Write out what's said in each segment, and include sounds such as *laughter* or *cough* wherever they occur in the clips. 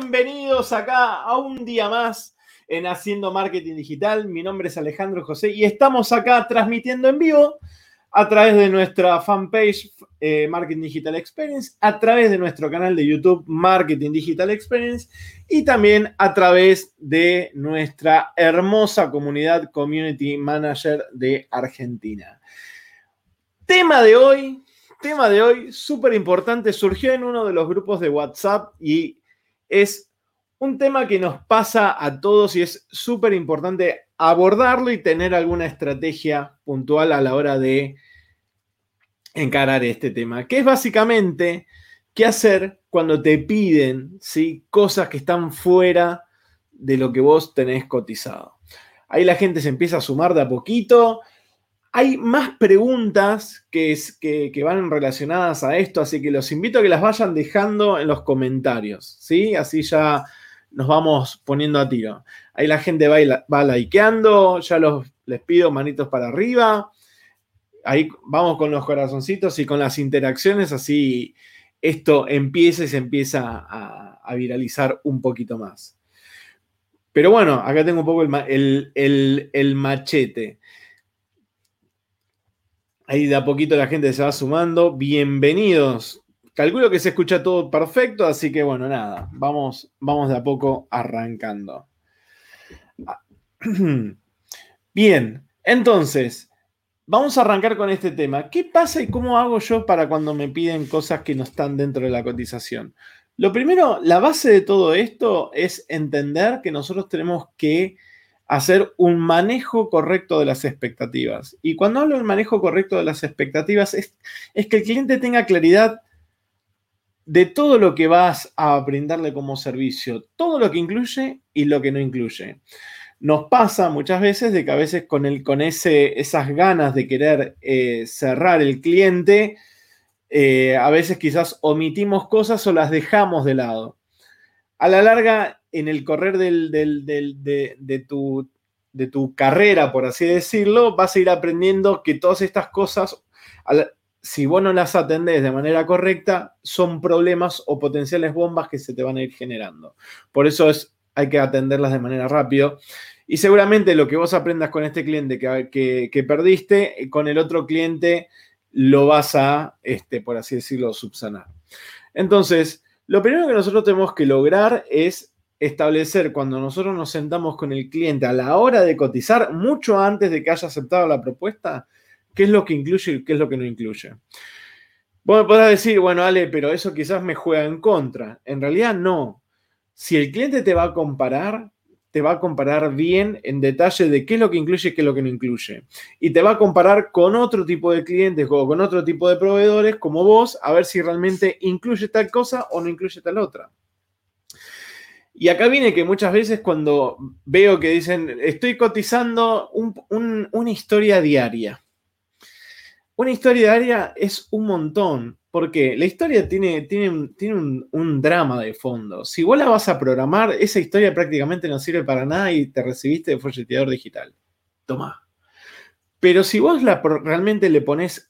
Bienvenidos acá a un día más en Haciendo Marketing Digital. Mi nombre es Alejandro José y estamos acá transmitiendo en vivo a través de nuestra fanpage eh, Marketing Digital Experience, a través de nuestro canal de YouTube Marketing Digital Experience y también a través de nuestra hermosa comunidad Community Manager de Argentina. Tema de hoy, tema de hoy súper importante, surgió en uno de los grupos de WhatsApp y es un tema que nos pasa a todos y es súper importante abordarlo y tener alguna estrategia puntual a la hora de encarar este tema, que es básicamente qué hacer cuando te piden ¿sí? cosas que están fuera de lo que vos tenés cotizado. Ahí la gente se empieza a sumar de a poquito hay más preguntas que, que, van relacionadas a esto, así que los invito a que las vayan dejando en los comentarios, ¿sí? Así ya nos vamos poniendo a tiro. Ahí la gente va, va likeando, ya los, les pido manitos para arriba. Ahí vamos con los corazoncitos y con las interacciones, así esto empieza y se empieza a, viralizar un poquito más. Pero bueno, acá tengo un poco el, el machete. Ahí de a poquito la gente se va sumando. Bienvenidos. Calculo que se escucha todo perfecto, así que bueno, nada, vamos, vamos de a poco arrancando. *clears throat* Bien, entonces, vamos a arrancar con este tema. ¿Qué pasa y cómo hago yo para cuando me piden cosas que no están dentro de la cotización? Lo primero, la base de todo esto es entender que nosotros tenemos que hacer un manejo correcto de las expectativas. Y cuando hablo del manejo correcto de las expectativas, es, que el cliente tenga claridad de todo lo que vas a brindarle como servicio, todo lo que incluye y lo que no incluye. Nos pasa muchas veces de que a veces con, el, con ese, esas ganas de querer eh, cerrar el cliente, eh, a veces quizás omitimos cosas o las dejamos de lado. A la larga, en el correr de, tu, carrera, por así decirlo, vas a ir aprendiendo que todas estas cosas, si vos no las atendés de manera correcta, son problemas o potenciales bombas que se te van a ir generando. Por eso es, hay que atenderlas de manera rápida. Y seguramente lo que vos aprendas con este cliente que, que, perdiste, con el otro cliente lo vas a, este, por así decirlo, subsanar. Entonces, lo primero que nosotros tenemos que lograr es establecer cuando nosotros nos sentamos con el cliente a la hora de cotizar, mucho antes de que haya aceptado la propuesta, qué es lo que incluye y qué es lo que no incluye. Vos podrás decir, bueno, Ale, pero eso quizás me juega en contra. En realidad no. Si el cliente te va a comparar, te va a comparar bien en detalle de qué es lo que incluye y qué es lo que no incluye. Y te va a comparar con otro tipo de clientes o con otro tipo de proveedores como vos, a ver si realmente incluye tal cosa o no incluye tal otra. Y acá viene que muchas veces cuando veo que dicen, estoy cotizando una historia diaria. Una historia diaria es un montón, porque la historia tiene, tiene, tiene un, drama de fondo. Si vos la vas a programar, esa historia prácticamente no sirve para nada y te recibiste de folleteador digital. Toma. Pero si vos la, realmente le pones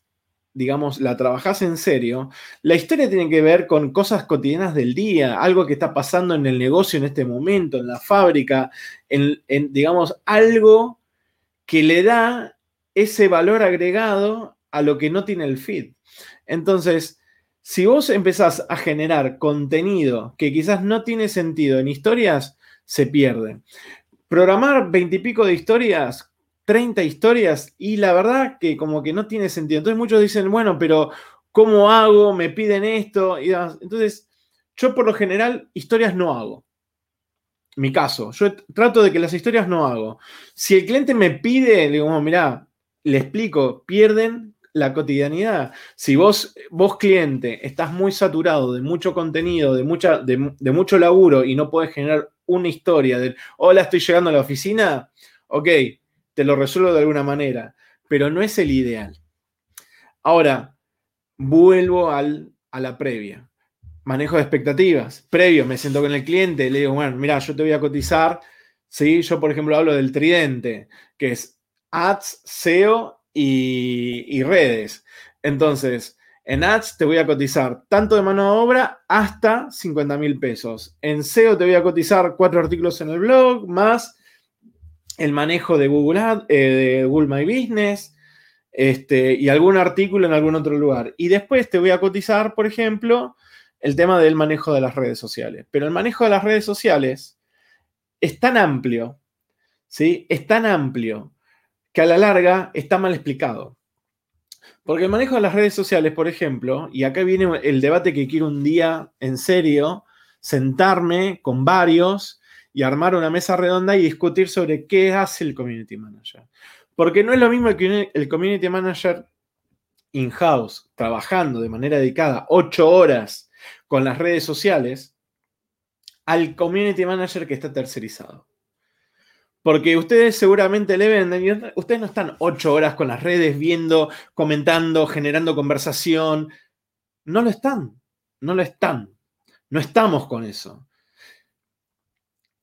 digamos, la trabajás en serio, la historia tiene que ver con cosas cotidianas del día, algo que está pasando en el negocio en este momento, en la fábrica, en, digamos, algo que le da ese valor agregado a lo que no tiene el feed. Entonces, si vos empezás a generar contenido que quizás no tiene sentido en historias, se pierde. Programar veintipico de historias 30 historias y la verdad que como que no tiene sentido. Entonces muchos dicen, bueno, pero ¿cómo hago? Me piden esto. Y Entonces, yo por lo general historias no hago. Mi caso, yo trato de que las historias no hago. Si el cliente me pide, le digo, mira, le explico, pierden la cotidianidad. Si vos, vos cliente, estás muy saturado de mucho contenido, de, mucha, de, de mucho laburo y no puedes generar una historia de, hola, estoy llegando a la oficina, ok, te lo resuelvo de alguna manera, pero no es el ideal. Ahora, vuelvo al, a la previa. Manejo de expectativas. Previo, me siento con el cliente, le digo, bueno, mira, yo te voy a cotizar. ¿sí? Yo, por ejemplo, hablo del tridente, que es ads, SEO y, redes. Entonces, En ads te voy a cotizar tanto de mano de obra hasta 50 mil pesos. En SEO te voy a cotizar cuatro artículos en el blog, más el manejo de Google, Ad, eh, de Google My Business este, y algún artículo en algún otro lugar. Y después te voy a cotizar, por ejemplo, el tema del manejo de las redes sociales. Pero el manejo de las redes sociales es tan amplio, ¿sí? Es tan amplio que a la larga está mal explicado. Porque el manejo de las redes sociales, por ejemplo, y acá viene el debate que quiero un día en serio, sentarme con varios y armar una mesa redonda y discutir sobre qué hace el community manager. Porque no es lo mismo que el community manager in-house, trabajando de manera dedicada ocho horas con las redes sociales, al community manager que está tercerizado. Porque ustedes seguramente le venden ustedes no están ocho horas con las redes viendo, comentando, generando conversación. No lo están, no lo están. No estamos con eso.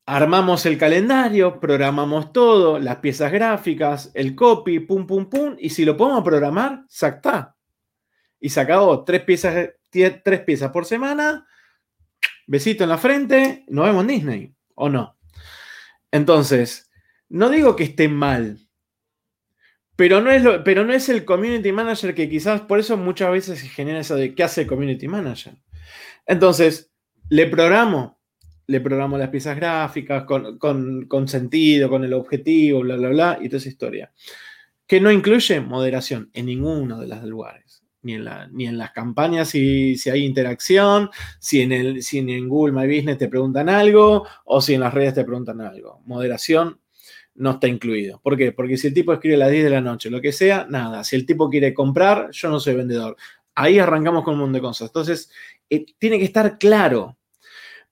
Armamos el calendario, programamos todo, las piezas gráficas, el copy, pum, pum, pum, y si lo podemos programar, se está. Y se acabó. Tres piezas, tres piezas por semana, besito en la frente, nos vemos en Disney, ¿o no? Entonces, no digo que esté mal, pero no, es pero no es el community manager que quizás por eso muchas veces se genera eso de qué hace el community manager. Entonces, le programo, le programo las piezas gráficas con, con sentido, con el objetivo, bla, bla, bla, y toda esa historia. Que no incluye moderación en ninguno de los lugares. Ni en, la, ni en, las campañas si, si, hay interacción, si en, el, si en Google My Business te preguntan algo o si en las redes te preguntan algo. Moderación no está incluido. ¿Por qué? Porque si el tipo escribe a las 10 de la noche, lo que sea, nada. Si el tipo quiere comprar, yo no soy vendedor. Ahí arrancamos con un montón de cosas. Entonces, eh, tiene que estar claro.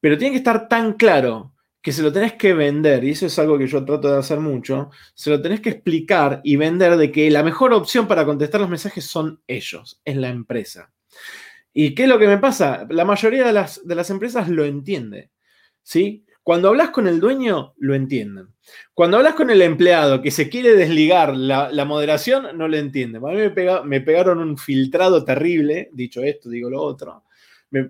Pero tiene que estar tan claro que se lo tenés que vender, y eso es algo que yo trato de hacer mucho, se lo tenés que explicar y vender de que la mejor opción para contestar los mensajes son ellos, es la empresa. ¿Y qué es lo que me pasa? La mayoría de las, de las empresas lo entiende, ¿sí? Cuando hablas con el dueño, lo entienden. Cuando hablas con el empleado que se quiere desligar la, moderación, no lo entienden. A mí me, pegaron un filtrado terrible, dicho esto, digo lo otro.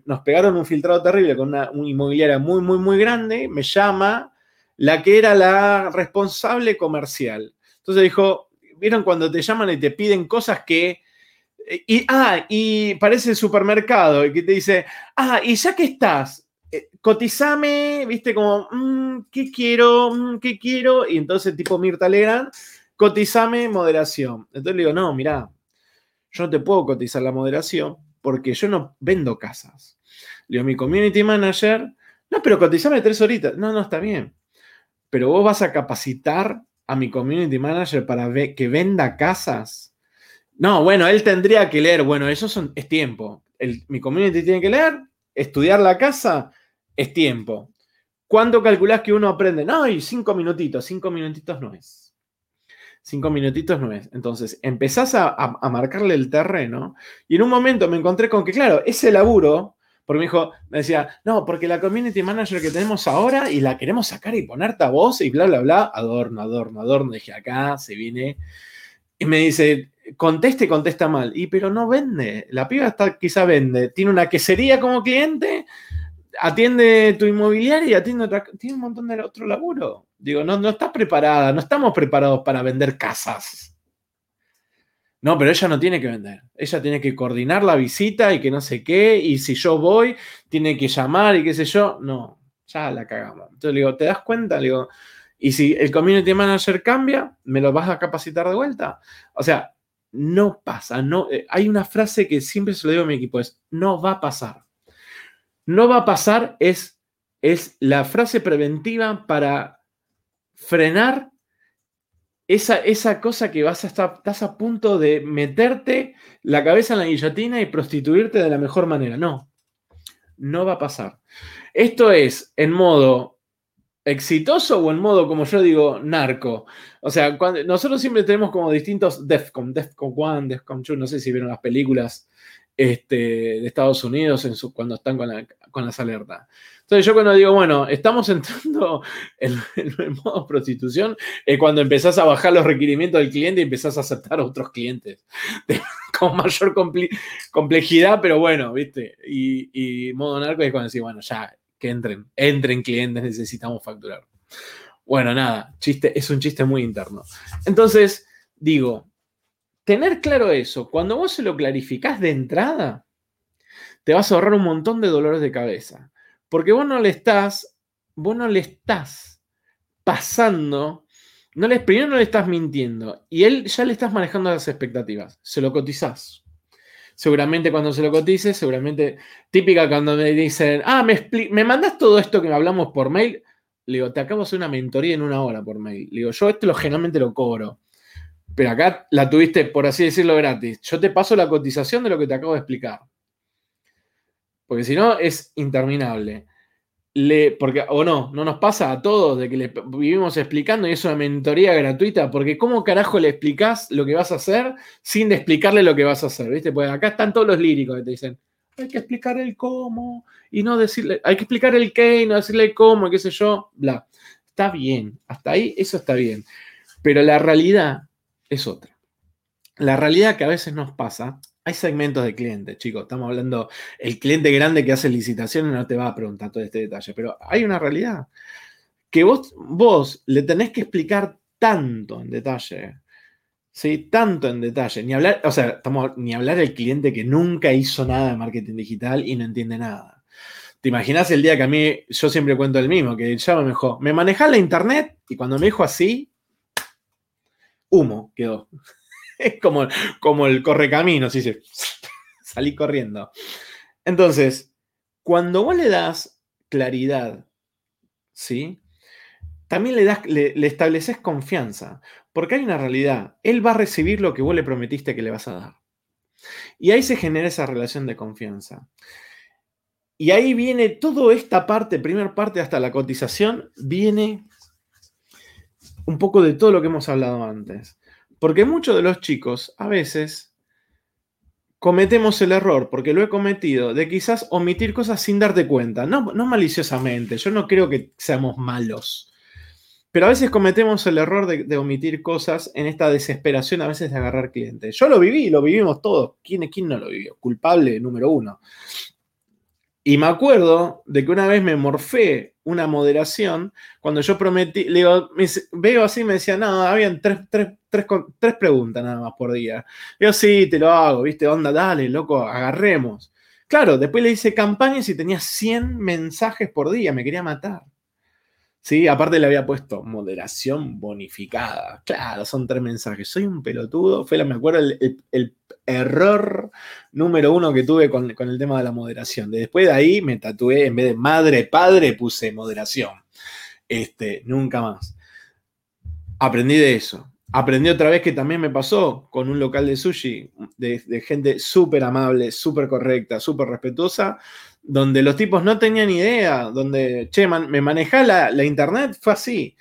Nos pegaron un filtrado terrible con una, inmobiliaria muy, muy, muy grande. Me llama la que era la responsable comercial. Entonces dijo, ¿vieron cuando te llaman y te piden cosas que... Y, ah, y parece el supermercado y que te dice, ah, y ya que estás, eh, cotizame, viste, como, mm, ¿qué quiero? Mm, ¿Qué quiero? Y entonces, tipo Mirta Legrand, cotizame moderación. Entonces le digo, no, mira, yo no te puedo cotizar la moderación porque yo no vendo casas. Le digo, mi community manager, no, pero cotizame tres horitas. No, no, está bien. Pero vos vas a capacitar a mi community manager para que venda casas. No, bueno, él tendría que leer. Bueno, eso es tiempo. mi community tiene que leer, estudiar la casa es tiempo. ¿Cuánto calculás que uno aprende? No, y cinco minutitos, cinco minutitos no es. Cinco minutitos no es. Entonces, empezás a, marcarle el terreno y en un momento me encontré con que, claro, ese laburo, porque me dijo, me decía, no, porque la community manager que tenemos ahora y la queremos sacar y ponerte a voz y bla, bla, bla, adorno, adorno, adorno. Dije, acá se viene. Y me dice, conteste, contesta mal. Y pero no vende. La piba está, quizá vende. Tiene una quesería como cliente, atiende tu inmobiliaria y atiende otra, tiene un montón de otro laburo. Digo, no, no estás preparada, no estamos preparados para vender casas. No, pero ella no tiene que vender. Ella tiene que coordinar la visita y que no sé qué. Y si yo voy, tiene que llamar y qué sé yo. No, ya la cagamos. Entonces le digo, ¿te das cuenta? Digo, y si el community manager cambia, ¿me lo vas a capacitar de vuelta? O sea, no pasa. No, eh, hay una frase que siempre se lo digo a mi equipo, es, no va a pasar no va a pasar es, es la frase preventiva para frenar esa, esa, cosa que vas a estar, estás a punto de meterte la cabeza en la guillotina y prostituirte de la mejor manera. No, no va a pasar. Esto es en modo exitoso o en modo, como yo digo, narco. O sea, nosotros siempre tenemos como distintos DEFCON, DEFCON 1, DEFCON 2, no sé si vieron las películas este, de Estados Unidos en su, cuando están con, con, las alertas. Entonces yo cuando digo, bueno, estamos entrando en, el modo prostitución, es cuando empezás a bajar los requerimientos del cliente y empezás a aceptar otros clientes. *laughs* con mayor complejidad, pero bueno, ¿viste? Y, modo narco es cuando decís, bueno, ya, que entren, entren clientes, necesitamos facturar. Bueno, nada, chiste, es un chiste muy interno. Entonces, digo, tener claro eso, cuando vos se lo clarificás de entrada, te vas a ahorrar un montón de dolores de cabeza. Porque vos no le estás, vos no le estás pasando, no le, primero no le estás mintiendo y él ya le estás manejando las expectativas. Se lo cotizás. Seguramente cuando se lo cotices, seguramente típica cuando me dicen, ah, me, me mandas todo esto que hablamos por mail. Le digo, te acabo de hacer una mentoría en una hora por mail. Le digo, yo esto lo, generalmente lo cobro. Pero acá la tuviste, por así decirlo, gratis. Yo te paso la cotización de lo que te acabo de explicar. Porque si no, es interminable. Le, porque, o no, no nos pasa a todos de que le vivimos explicando y es una mentoría gratuita, porque ¿cómo carajo le explicás lo que vas a hacer sin explicarle lo que vas a hacer? ¿Viste? Pues acá están todos los líricos que te dicen, hay que explicar el cómo y no decirle, hay que explicar el qué y no decirle cómo, qué sé yo, bla. Está bien, hasta ahí eso está bien. Pero la realidad es otra. La realidad que a veces nos pasa, hay segmentos de clientes, chicos, estamos hablando, el cliente grande que hace licitaciones no te va a preguntar todo este detalle, pero hay una realidad que vos, vos le tenés que explicar tanto en detalle, ¿sí? Tanto en detalle, ni hablar, o sea, estamos, ni hablar del cliente que nunca hizo nada de marketing digital y no entiende nada. ¿Te imaginas el día que a mí, yo siempre cuento el mismo, que ya me dijo, me manejas la internet y cuando me dijo así, humo quedó. Es *laughs* como, como el correcamino, si se *laughs* salí corriendo. Entonces, cuando vos le das claridad, ¿sí? También le, das, le, le estableces confianza, porque hay una realidad. Él va a recibir lo que vos le prometiste que le vas a dar. Y ahí se genera esa relación de confianza. Y ahí viene toda esta parte, primera parte hasta la cotización, viene un poco de todo lo que hemos hablado antes. Porque muchos de los chicos a veces cometemos el error, porque lo he cometido, de quizás omitir cosas sin darte cuenta. No, no maliciosamente, yo no creo que seamos malos. Pero a veces cometemos el error de, omitir cosas en esta desesperación a veces de agarrar clientes. Yo lo viví, lo vivimos todos. ¿Quién, quién no lo vivió? Culpable número uno. Y me acuerdo de que una vez me morfé una moderación cuando yo prometí, le digo, veo así, me decía, no, habían tres, tres, preguntas nada más por día. Yo sí, te lo hago, viste, onda, dale, loco, agarremos. Claro, después le hice campañas y tenía 100 mensajes por día, me quería matar. Sí, aparte le había puesto moderación bonificada. Claro, son tres mensajes. Soy un pelotudo. Fue, me acuerdo, el, error número uno que tuve con, el tema de la moderación. Después de ahí me tatué, en vez de madre, padre, puse moderación. Este, nunca más. Aprendí de eso. Aprendí otra vez que también me pasó con un local de sushi, de, gente súper amable, súper correcta, súper respetuosa donde los tipos no tenían idea, donde, che, me manejá la, internet, fue así.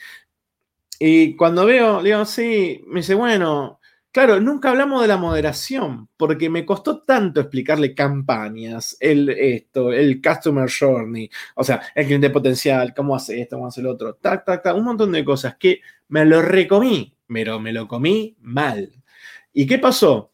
Y cuando veo, digo, sí, me dice, bueno, claro, nunca hablamos de la moderación, porque me costó tanto explicarle campañas, el esto, el customer journey, o sea, el cliente potencial, cómo hace esto, cómo hace el otro, tac, tac, tac, un montón de cosas que me lo recomí, pero me lo comí mal. ¿Y qué pasó?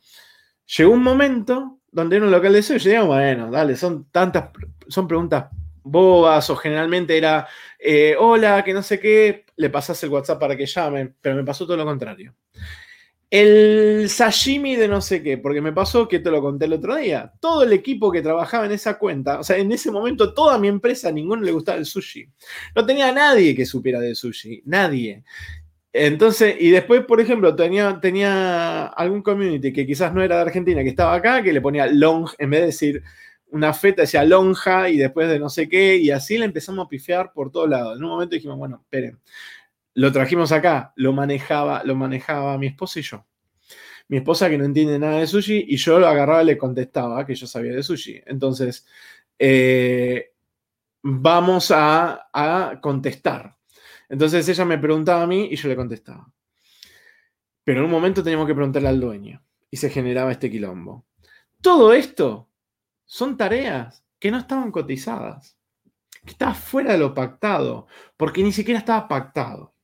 Llegó un momento donde era un local de sushi, digo, bueno, dale, son tantas, son preguntas bobas o generalmente era, eh, hola, que no sé qué, le pasas el WhatsApp para que llamen, pero me pasó todo lo contrario. El sashimi de no sé qué, porque me pasó que te lo conté el otro día. Todo el equipo que trabajaba en esa cuenta, o sea, en ese momento toda mi empresa, a ninguno le gustaba el sushi. No tenía nadie que supiera de sushi, nadie. Entonces, y después, por ejemplo, tenía, tenía algún community que quizás no era de Argentina, que estaba acá, que le ponía long, en vez de decir una feta, decía lonja y después de no sé qué, y así le empezamos a pifiar por todos lados. En un momento dijimos, bueno, esperen, lo trajimos acá, lo manejaba, lo manejaba mi esposa y yo. Mi esposa que no entiende nada de sushi y yo lo agarraba y le contestaba que yo sabía de sushi. Entonces, eh, vamos a, a contestar. Entonces ella me preguntaba a mí y yo le contestaba. Pero en un momento teníamos que preguntarle al dueño y se generaba este quilombo. Todo esto son tareas que no estaban cotizadas, que estaban fuera de lo pactado, porque ni siquiera estaba pactado.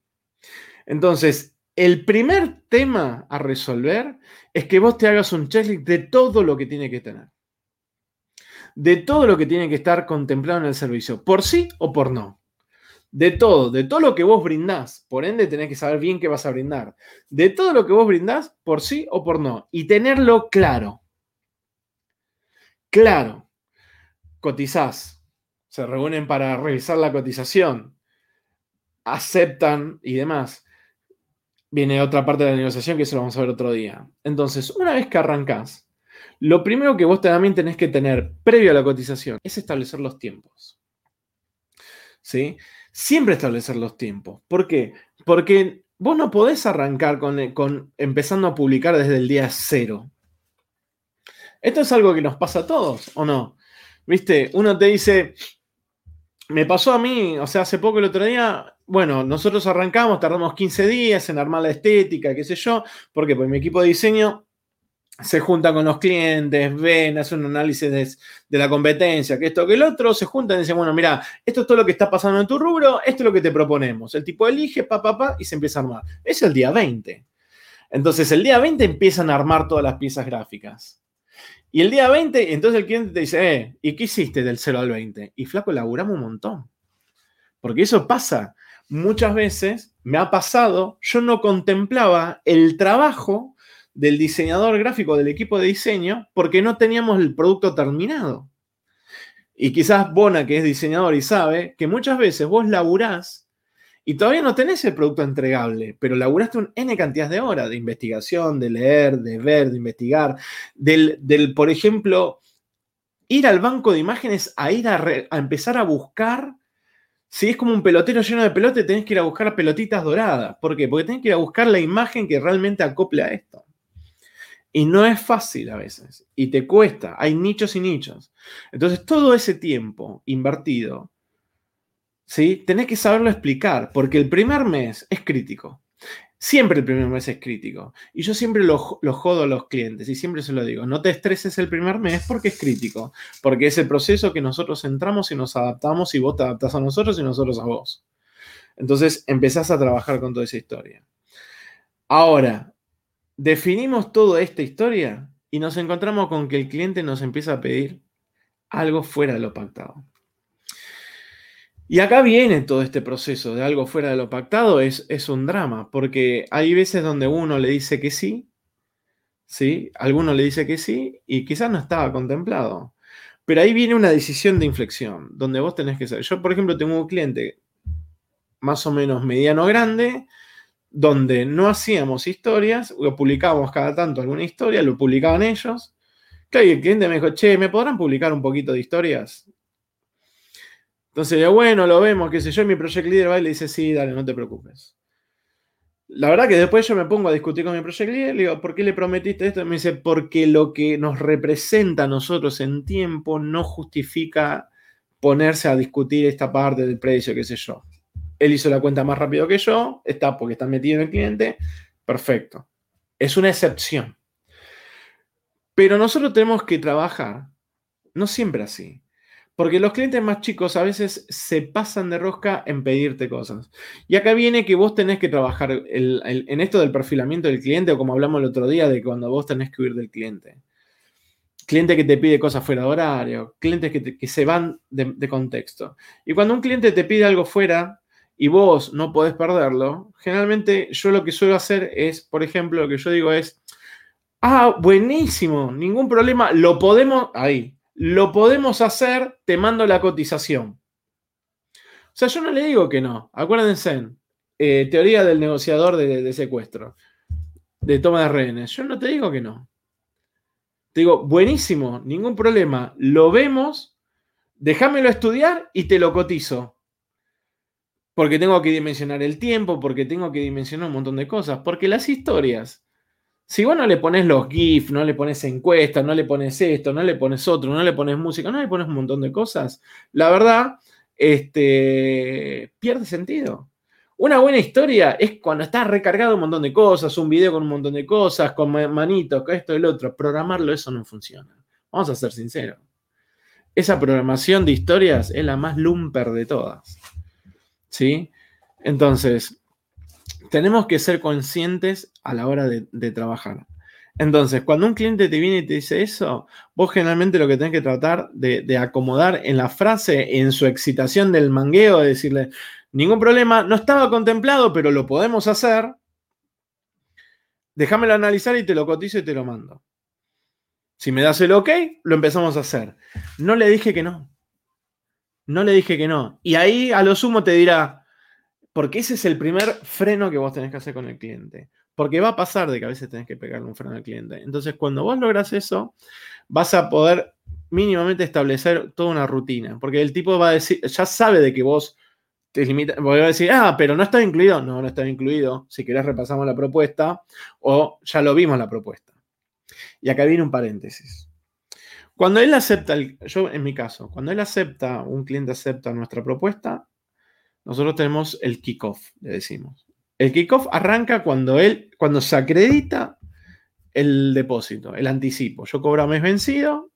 Entonces, el primer tema a resolver es que vos te hagas un checklist de todo lo que tiene que tener. De todo lo que tiene que estar contemplado en el servicio, por sí o por no. De todo, de todo lo que vos brindás. Por ende, tenés que saber bien qué vas a brindar. De todo lo que vos brindás, por sí o por no. Y tenerlo claro. Claro. Cotizás. Se reúnen para revisar la cotización. Aceptan y demás viene otra parte de la negociación que eso lo vamos a ver otro día. Entonces, una vez que arrancás, lo primero que vos también tenés que tener previo a la cotización es establecer los tiempos. ¿Sí? Siempre establecer los tiempos. ¿Por qué? Porque vos no podés arrancar con, con empezando a publicar desde el día cero. Esto es algo que nos pasa a todos, ¿o no? ¿Viste? Uno te dice, me pasó a mí, o sea, hace poco el otro día, bueno, nosotros arrancamos, tardamos 15 días en armar la estética, qué sé yo, porque mi equipo de diseño se junta con los clientes, ven, hacen un análisis de, la competencia, que esto, que el otro, se juntan y dicen, bueno, mira, esto es todo lo que está pasando en tu rubro, esto es lo que te proponemos. El tipo elige, pa, pa, pa, y se empieza a armar. Es el día 20. Entonces, el día 20 empiezan a armar todas las piezas gráficas. Y el día 20, entonces el cliente te dice, eh, ¿y qué hiciste del 0 al 20? Y flaco, laburamos un montón. Porque eso pasa. Muchas veces me ha pasado, yo no contemplaba el trabajo del diseñador gráfico del equipo de diseño porque no teníamos el producto terminado. Y quizás Bona, que es diseñador y sabe que muchas veces vos laburás y todavía no tenés el producto entregable, pero laburaste un N cantidad de horas de investigación, de leer, de ver, de investigar, del, del por ejemplo, ir al banco de imágenes a ir a, empezar a buscar. Si es como un pelotero lleno de pelote, tenés que ir a buscar pelotitas doradas. ¿Por qué? Porque tenés que ir a buscar la imagen que realmente acople a esto. Y no es fácil a veces. Y te cuesta. Hay nichos y nichos. Entonces, todo ese tiempo invertido ¿sí? Tenés que saberlo explicar, porque el primer mes es crítico. Siempre el primer mes es crítico. Y yo siempre lo, jodo a los clientes y siempre se lo digo, no te estreses el primer mes porque es crítico, porque es el proceso que nosotros entramos y nos adaptamos y vos te adaptás a nosotros y nosotros a vos. Entonces empezás a trabajar con toda esa historia. Ahora, definimos toda esta historia y nos encontramos con que el cliente nos empieza a pedir algo fuera de lo pactado. Y acá viene todo este proceso de algo fuera de lo pactado, es, es un drama, porque hay veces donde uno le dice que sí, ¿sí? Alguno le dice que sí y quizás no estaba contemplado. Pero ahí viene una decisión de inflexión, donde vos tenés que ser. Yo, por ejemplo, tengo un cliente más o menos mediano grande, donde no hacíamos historias, lo publicábamos cada tanto alguna historia, lo publicaban ellos. Claro, y el cliente me dijo, che, ¿me podrán publicar un poquito de historias? Entonces, bueno, lo vemos, qué sé yo, mi project leader va y le dice, sí, dale, no te preocupes. La verdad que después yo me pongo a discutir con mi project leader, le digo, ¿por qué le prometiste esto? Y me dice, porque lo que nos representa a nosotros en tiempo no justifica ponerse a discutir esta parte del precio, qué sé yo. Él hizo la cuenta más rápido que yo, está porque está metido en el cliente, perfecto. Es una excepción. Pero nosotros tenemos que trabajar, no siempre así. Porque los clientes más chicos a veces se pasan de rosca en pedirte cosas. Y acá viene que vos tenés que trabajar en esto del perfilamiento del cliente, o como hablamos el otro día, de cuando vos tenés que huir del cliente. Cliente que te pide cosas fuera de horario, clientes que, se van de, de, contexto. Y cuando un cliente te pide algo fuera y vos no podés perderlo, generalmente yo lo que suelo hacer es, por ejemplo, lo que yo digo es, ah, buenísimo, ningún problema, lo podemos, ahí, lo podemos hacer, te mando la cotización. O sea, yo no le digo que no. Acuérdense, eh, teoría del negociador de, secuestro, de toma de rehenes. Yo no te digo que no. Te digo, buenísimo, ningún problema. Lo vemos, déjamelo estudiar y te lo cotizo. Porque tengo que dimensionar el tiempo, porque tengo que dimensionar un montón de cosas. Porque las historias si vos no le pones los GIFs, no le pones encuestas, no le pones esto, no le pones otro, no le pones música, no le pones un montón de cosas, la verdad, este, pierde sentido. Una buena historia es cuando está recargado un montón de cosas, un video con un montón de cosas, con manitos, con esto y lo otro. Programarlo, eso no funciona. Vamos a ser sinceros. Esa programación de historias es la más lumper de todas. ¿Sí? Entonces, tenemos que ser conscientes a la hora de, trabajar. Entonces, cuando un cliente te viene y te dice eso, vos generalmente lo que tenés que tratar de, acomodar en la frase, en su excitación del mangueo, de decirle, ningún problema, no estaba contemplado, pero lo podemos hacer. Déjamelo analizar y te lo cotizo y te lo mando. Si me das el ok, lo empezamos a hacer. No le dije que no. No le dije que no. Y ahí a lo sumo te dirá, porque ese es el primer freno que vos tenés que hacer con el cliente. Porque va a pasar de que a veces tenés que pegarle un freno al cliente. Entonces, cuando vos logras eso, vas a poder mínimamente establecer toda una rutina. Porque el tipo va a decir, ya sabe de que vos te limitas. Voy a decir, ah, pero no está incluido. No, no está incluido. Si querés, repasamos la propuesta o ya lo vimos la propuesta. Y acá viene un paréntesis. Cuando él acepta, yo en mi caso, cuando él acepta, un cliente acepta nuestra propuesta, nosotros tenemos el kickoff, le decimos. El kickoff arranca cuando él, cuando se acredita el depósito, el anticipo. Yo cobro a mes vencido,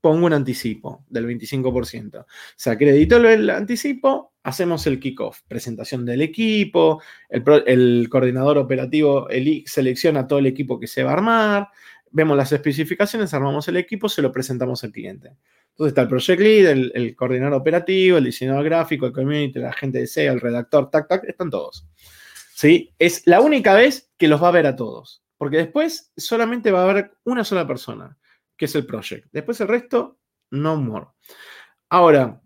pongo un anticipo del 25%. Se acreditó el anticipo, hacemos el kickoff, presentación del equipo, el, coordinador operativo selecciona todo el equipo que se va a armar, vemos las especificaciones, armamos el equipo, se lo presentamos al cliente. Entonces está el project lead, el, coordinador operativo, el diseñador gráfico, el community, la gente de SEO, el redactor, tac, tac, están todos. ¿Sí? Es la única vez que los va a ver a todos. Porque después solamente va a haber una sola persona, que es el project. Después el resto, no more. Ahora,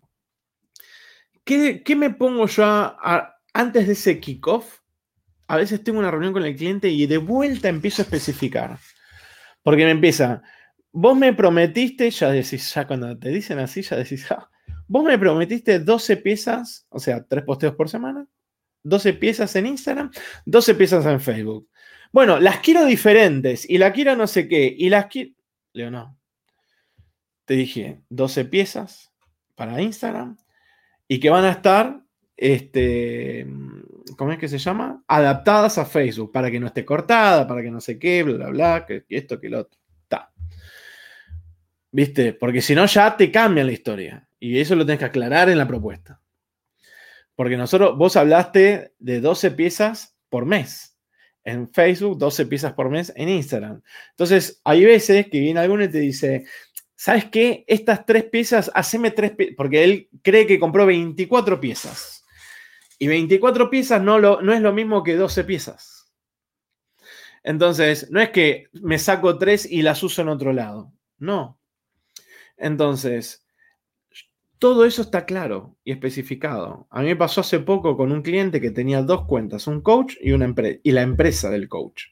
¿qué, me pongo yo antes de ese kickoff? A veces tengo una reunión con el cliente y de vuelta empiezo a especificar. Porque me empieza, vos me prometiste, ya decís, ya cuando te dicen así, ya decís, ah, vos me prometiste 12 piezas, o sea, tres posteos por semana, 12 piezas en Instagram, 12 piezas en Facebook. Bueno, las quiero diferentes y la quiero no sé qué, y las quiero... Leo, no. Te dije 12 piezas para Instagram y que van a estar, este, ¿cómo es que se llama? Adaptadas a Facebook, para que no esté cortada, para que no sé qué, bla, bla, bla, que esto, que lo otro. ¿Viste? Porque si no, ya te cambian la historia. Y eso lo tienes que aclarar en la propuesta. Porque nosotros, vos hablaste de 12 piezas por mes. En Facebook, 12 piezas por mes en Instagram. Entonces, hay veces que viene alguno y te dice, ¿sabes qué? Estas tres piezas, haceme tres piezas. Porque él cree que compró 24 piezas. Y 24 piezas no, lo, no es lo mismo que 12 piezas. Entonces, no es que me saco tres y las uso en otro lado. No, entonces, todo eso está claro y especificado. A mí me pasó hace poco con un cliente que tenía dos cuentas, un coach y, una la empresa del coach,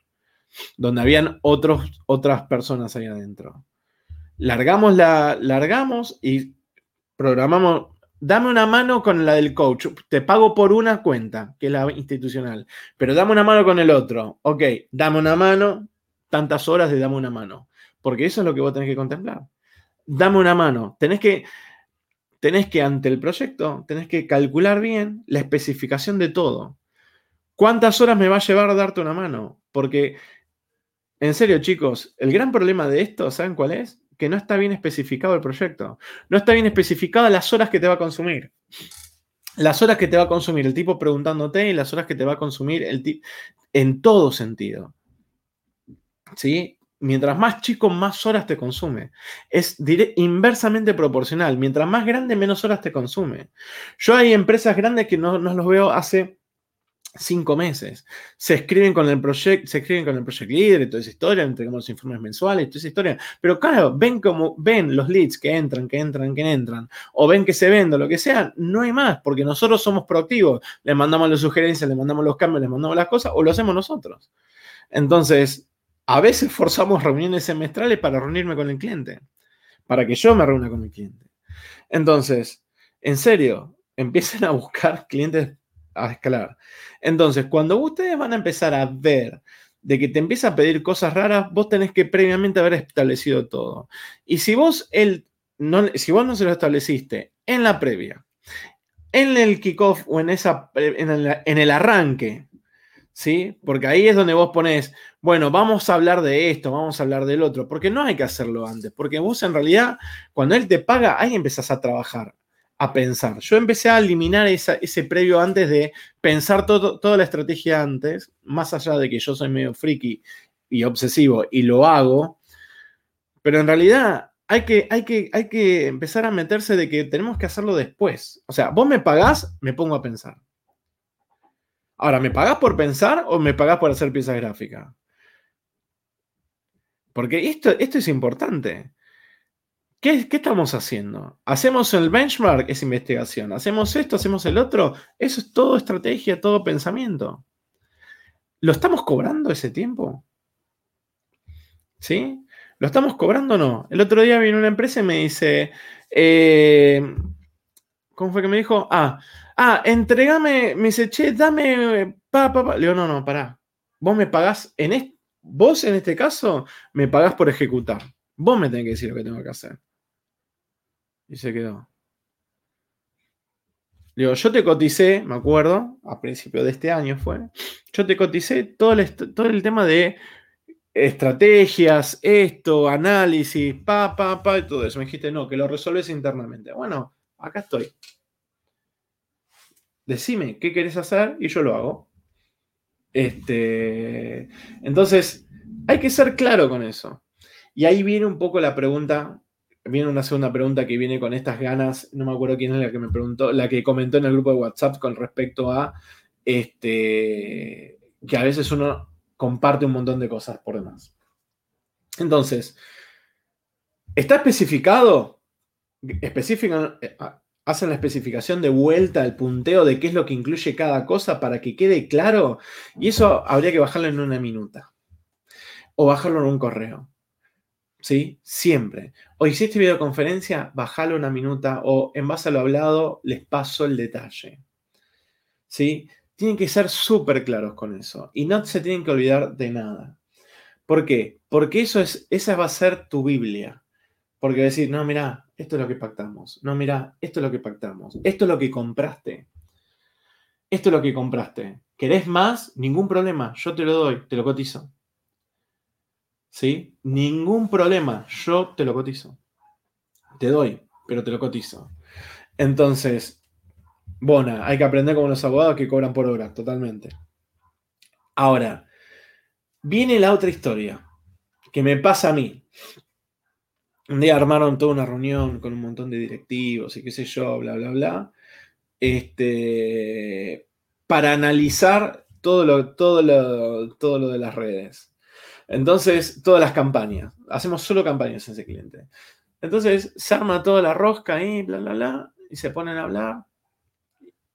donde habían otras personas ahí adentro. Largamos, la, largamos y programamos, dame una mano con la del coach, te pago por una cuenta, que es la institucional, pero dame una mano con el otro. Ok, dame una mano, tantas horas de dame una mano, porque eso es lo que vos tenés que contemplar dame una mano. Tenés que, tenés que, ante el proyecto, tenés que calcular bien la especificación de todo. ¿Cuántas horas me va a llevar darte una mano? Porque, en serio, chicos, el gran problema de esto, ¿saben cuál es? Que no está bien especificado el proyecto. No está bien especificada las horas que te va a consumir. Las horas que te va a consumir el tipo preguntándote y las horas que te va a consumir el tipo en todo sentido. ¿Sí? Mientras más chico, más horas te consume. Es inversamente proporcional. Mientras más grande, menos horas te consume. Yo hay empresas grandes que no, los veo hace cinco meses. Se escriben con el proyecto, se escriben con el project leader y toda esa historia, entregamos los informes mensuales, toda esa historia. Pero claro, ven como ven los leads que entran, que entran, que entran, o ven que se venden, lo que sea, no hay más, porque nosotros somos proactivos. Le mandamos las sugerencias, le mandamos los cambios, le mandamos las cosas, o lo hacemos nosotros. Entonces, a veces forzamos reuniones semestrales para reunirme con el cliente, para que yo me reúna con el cliente. Entonces, en serio, *laughs* empiecen a buscar clientes a escalar. Entonces, cuando ustedes van a empezar a ver de que te empieza a pedir cosas raras, vos tenés que previamente haber establecido todo. Y si vos, él, no, si vos no se lo estableciste en la previa, en el kickoff o en, esa, en, el, en el arranque ¿sí? Porque ahí es donde vos pones, bueno, vamos a hablar de esto, vamos a hablar del otro, porque no hay que hacerlo antes, porque vos en realidad, cuando él te paga, ahí empezás a trabajar. a pensar. Yo empecé a eliminar ese previo antes de pensar toda la estrategia antes, más allá de que yo soy medio friki y obsesivo y lo hago, pero en realidad hay que, hay que, hay que empezar a meterse de que tenemos que hacerlo después. O sea, vos me pagás, me pongo a pensar. Ahora, ¿me pagás por pensar o me pagás por hacer piezas gráficas? Porque esto, esto es importante. ¿Qué, estamos haciendo? ¿Hacemos el benchmark? Es investigación. ¿Hacemos esto? ¿Hacemos el otro? Eso es todo estrategia, todo pensamiento. ¿Lo estamos cobrando ese tiempo? ¿Sí? ¿Lo estamos cobrando o no? El otro día vino una empresa y me dice, eh, ¿cómo fue que me dijo? Ah, ah, entregame, me dice, che, dame, pa, pa, pa. Le digo, no, no, pará. Vos me pagás, en este, vos en este caso, me pagás por ejecutar. Vos me tenés que decir lo que tengo que hacer. Y se quedó. Digo, yo te coticé, me acuerdo, a principio de este año fue, yo te coticé todo el, todo el tema de estrategias, esto, análisis, pa, pa, pa, y todo eso. Me dijiste, no, que lo resuelves internamente. Bueno, acá estoy. Decime qué querés hacer y yo lo hago. Este, entonces, hay que ser claro con eso. Y ahí viene un poco la pregunta, viene una segunda pregunta que viene con estas ganas, no me acuerdo quién es la que me preguntó, la que comentó en el grupo de WhatsApp con respecto a este, que a veces uno comparte un montón de cosas por demás. Entonces, ¿está especificado? Especifican, eh, ah, hacen la especificación de vuelta, el punteo de qué es lo que incluye cada cosa para que quede claro. Y eso habría que bajarlo en una minuta. O bajarlo en un correo. ¿Sí? Siempre. O hiciste videoconferencia, bajalo una minuta. O en base a lo hablado, les paso el detalle. ¿Sí? Tienen que ser súper claros con eso y no se tienen que olvidar de nada. ¿Por qué? Porque eso es, esa va a ser tu Biblia. Porque decir, no, mira, esto es lo que pactamos. No, mira, esto es lo que pactamos. Esto es lo que compraste. Esto es lo que compraste. ¿Querés más? Ningún problema. Yo te lo doy, te lo cotizo. ¿Sí? Ningún problema. Yo te lo cotizo. Te doy, pero te lo cotizo. Entonces, Bona, hay que aprender como los abogados que cobran por hora, totalmente. Ahora, viene la otra historia que me pasa a mí. Un día armaron toda una reunión con un montón de directivos y qué sé yo, bla, bla, bla. Este, para analizar todo lo, todo, lo, todo lo de las redes. Entonces, todas las campañas. Hacemos solo campañas en ese cliente. Entonces, se arma toda la rosca ahí, bla, bla, bla, y se ponen a hablar.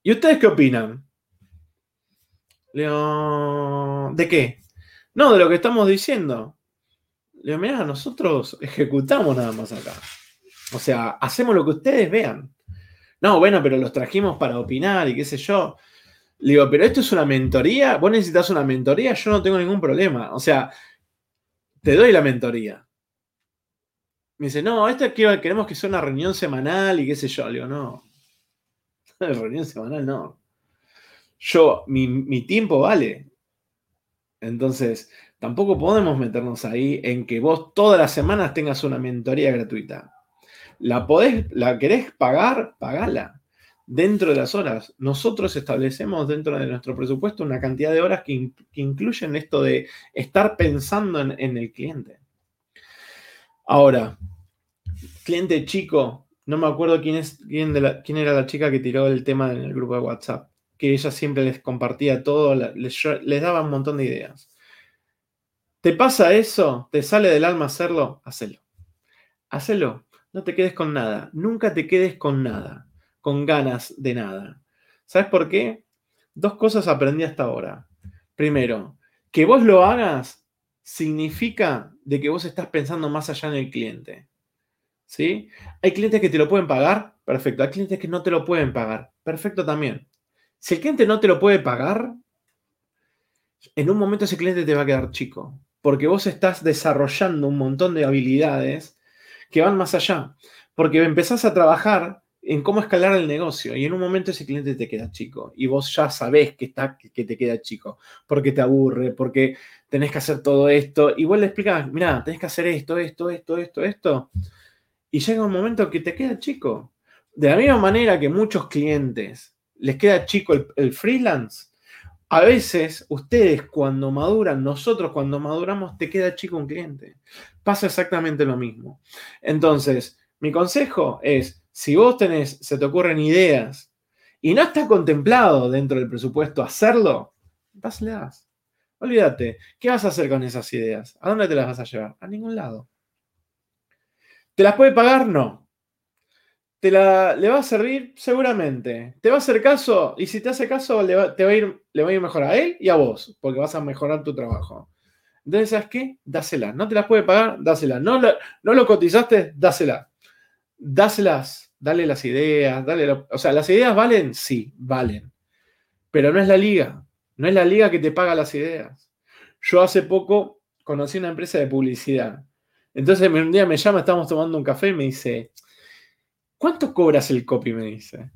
¿Y ustedes qué opinan? Leo, ¿de qué? No, de lo que estamos diciendo. Leo, mira, nosotros ejecutamos nada más acá. O sea, hacemos lo que ustedes vean. No, bueno, pero los trajimos para opinar y qué sé yo. Le digo, pero esto es una mentoría. Vos necesitas una mentoría, yo no tengo ningún problema. O sea, te doy la mentoría. Me dice, no, esto queremos que sea una reunión semanal y qué sé yo. Le digo, no, *laughs* reunión semanal, no. Yo, mi, tiempo vale. Entonces, tampoco podemos meternos ahí en que vos todas las semanas tengas una mentoría gratuita. La podés, la querés pagar, pagala. Dentro de las horas. Nosotros establecemos dentro de nuestro presupuesto una cantidad de horas que, incluyen esto de estar pensando en, el cliente. Ahora, cliente chico, no me acuerdo quién, es, quién, quién era la chica que tiró el tema en el grupo de WhatsApp, que ella siempre les compartía todo, les, les daba un montón de ideas. ¿Te pasa eso? ¿Te sale del alma hacerlo? Hacelo. Hacelo. No te quedes con nada. Nunca te quedes con nada. Con ganas de nada. ¿Sabes por qué? Dos cosas aprendí hasta ahora. Primero, que vos lo hagas significa de que vos estás pensando más allá en el cliente. ¿sí? Hay clientes que te lo pueden pagar, perfecto. Hay clientes que no te lo pueden pagar, perfecto también. Si el cliente no te lo puede pagar, en un momento ese cliente te va a quedar chico, porque vos estás desarrollando un montón de habilidades que van más allá, porque empezás a trabajar en cómo escalar el negocio y en un momento ese cliente te queda chico y vos ya sabés que, está, que te queda chico, porque te aburre, porque tenés que hacer todo esto y vos le explicás, mira, tenés que hacer esto, esto, esto, esto, esto y llega un momento que te queda chico. de la misma manera que muchos clientes les queda chico el, freelance, a veces ustedes cuando maduran, nosotros cuando maduramos, te queda chico un cliente. Pasa exactamente lo mismo. Entonces, mi consejo es, si vos tenés, se te ocurren ideas y no está contemplado dentro del presupuesto hacerlo, das. Olvídate, ¿qué vas a hacer con esas ideas? ¿A dónde te las vas a llevar? A ningún lado. ¿Te las puede pagar? No. ¿Te la, ¿Le va a servir? Seguramente. ¿Te va a hacer caso? Y si te hace caso, le va, te va a ir, le va a ir mejor a él y a vos, porque vas a mejorar tu trabajo. Entonces, ¿sabes qué? Dásela. ¿No te las puede pagar? Dásela. ¿No, no lo cotizaste? Dásela. Dáselas. Dale las ideas. Dale o sea, ¿las ideas valen? Sí, valen. Pero no es la liga. No es la liga que te paga las ideas. Yo hace poco conocí una empresa de publicidad. Entonces un día me llama, estamos tomando un café y me dice, ¿cuánto cobras el copy? Me dice.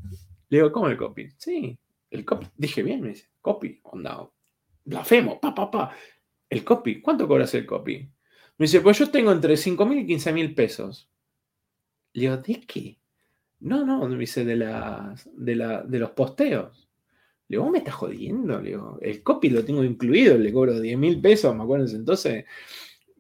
Le digo, ¿cómo el copy? Sí, el copy. Dije, bien, me dice, copy, onda, blasfemo, pa, pa, pa. El copy, ¿cuánto cobras el copy? Me dice, pues yo tengo entre 5 mil y 15 mil pesos. Le digo, ¿de qué? No, no, me dice, de, las, de, la, de los posteos. Le digo, ¿vos me estás jodiendo? Le digo, el copy lo tengo incluido, le cobro 10 mil pesos, me acuerdo entonces.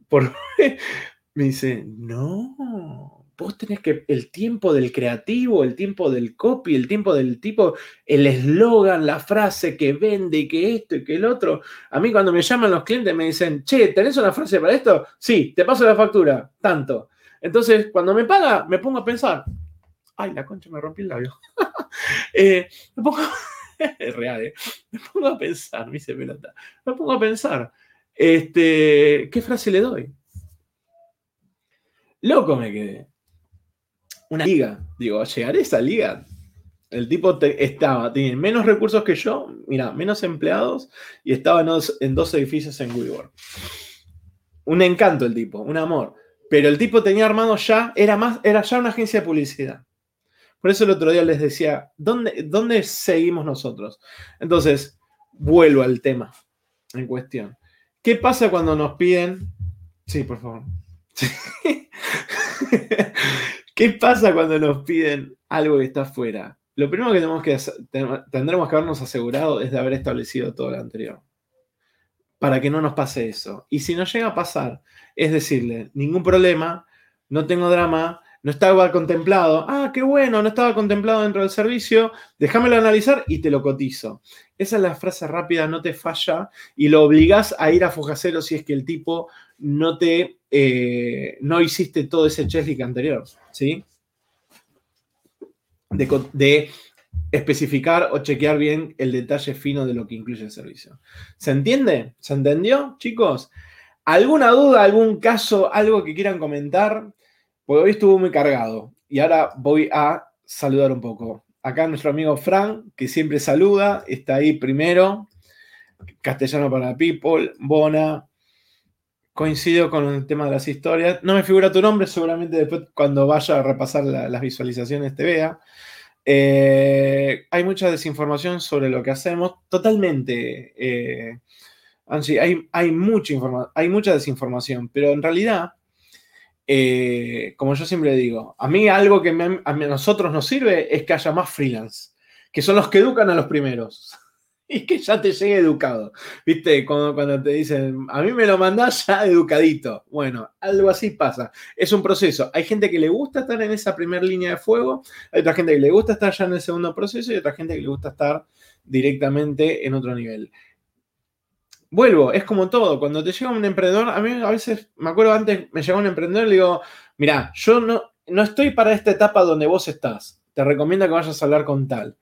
Por... *laughs* me dice, no, vos tenés que el tiempo del creativo, el tiempo del copy, el tiempo del tipo, el eslogan, la frase que vende y que esto y que el otro. A mí cuando me llaman los clientes me dicen, che, ¿tenés una frase para esto? Sí, te paso la factura, tanto. Entonces, cuando me paga, me pongo a pensar, ay, la concha me rompí el labio. *laughs* eh, me pongo... *laughs* es real, ¿eh? Me pongo a pensar, me dice pelota. Me pongo a pensar, este, ¿qué frase le doy? Loco me quedé. Una liga. Digo, llegaré a esa liga. El tipo estaba, tiene menos recursos que yo, mira, menos empleados y estaba en dos, edificios en WeWork. Un encanto el tipo, un amor. Pero el tipo tenía armado ya, era más, era ya una agencia de publicidad. Por eso el otro día les decía, ¿dónde, dónde seguimos nosotros? Entonces, vuelvo al tema en cuestión. ¿Qué pasa cuando nos piden... Sí, por favor. *laughs* ¿Qué pasa cuando nos piden algo que está fuera? Lo primero que tenemos que tendremos que habernos asegurado es de haber establecido todo lo anterior. Para que no nos pase eso. Y si nos llega a pasar, es decirle, ningún problema, no tengo drama, no estaba contemplado. Ah, qué bueno, no estaba contemplado dentro del servicio. Déjamelo analizar y te lo cotizo. Esa es la frase rápida, no te falla y lo obligás a ir a Fujacero si es que el tipo no te, eh, no hiciste todo ese checklist anterior, ¿sí? De, de especificar o chequear bien el detalle fino de lo que incluye el servicio. ¿Se entiende? ¿Se entendió, chicos? ¿Alguna duda, algún caso, algo que quieran comentar? Porque hoy estuvo muy cargado. Y ahora voy a saludar un poco. Acá nuestro amigo Fran, que siempre saluda, está ahí primero. Castellano para People, Bona. Coincido con el tema de las historias. No me figura tu nombre, seguramente después cuando vaya a repasar las visualizaciones te vea. Eh, hay mucha desinformación sobre lo que hacemos. Totalmente. Eh, Angie, hay, hay, mucha hay mucha desinformación, pero en realidad eh, como yo siempre digo, a mí algo que a nosotros nos sirve es que haya más freelance, que son los que educan a los primeros. *laughs* y que ya te llegue educado. ¿Viste? Cuando, cuando te dicen, a mí me lo mandás ya educadito. Bueno, algo así pasa. Es un proceso. Hay gente que le gusta estar en esa primera línea de fuego, hay otra gente que le gusta estar ya en el segundo proceso y otra gente que le gusta estar directamente en otro nivel vuelvo, es como todo. Cuando te llega un emprendedor, a mí a veces, me acuerdo antes, me llegó un emprendedor y le digo, mira, yo no, no estoy para esta etapa donde vos estás. Te recomiendo que vayas a hablar con tal.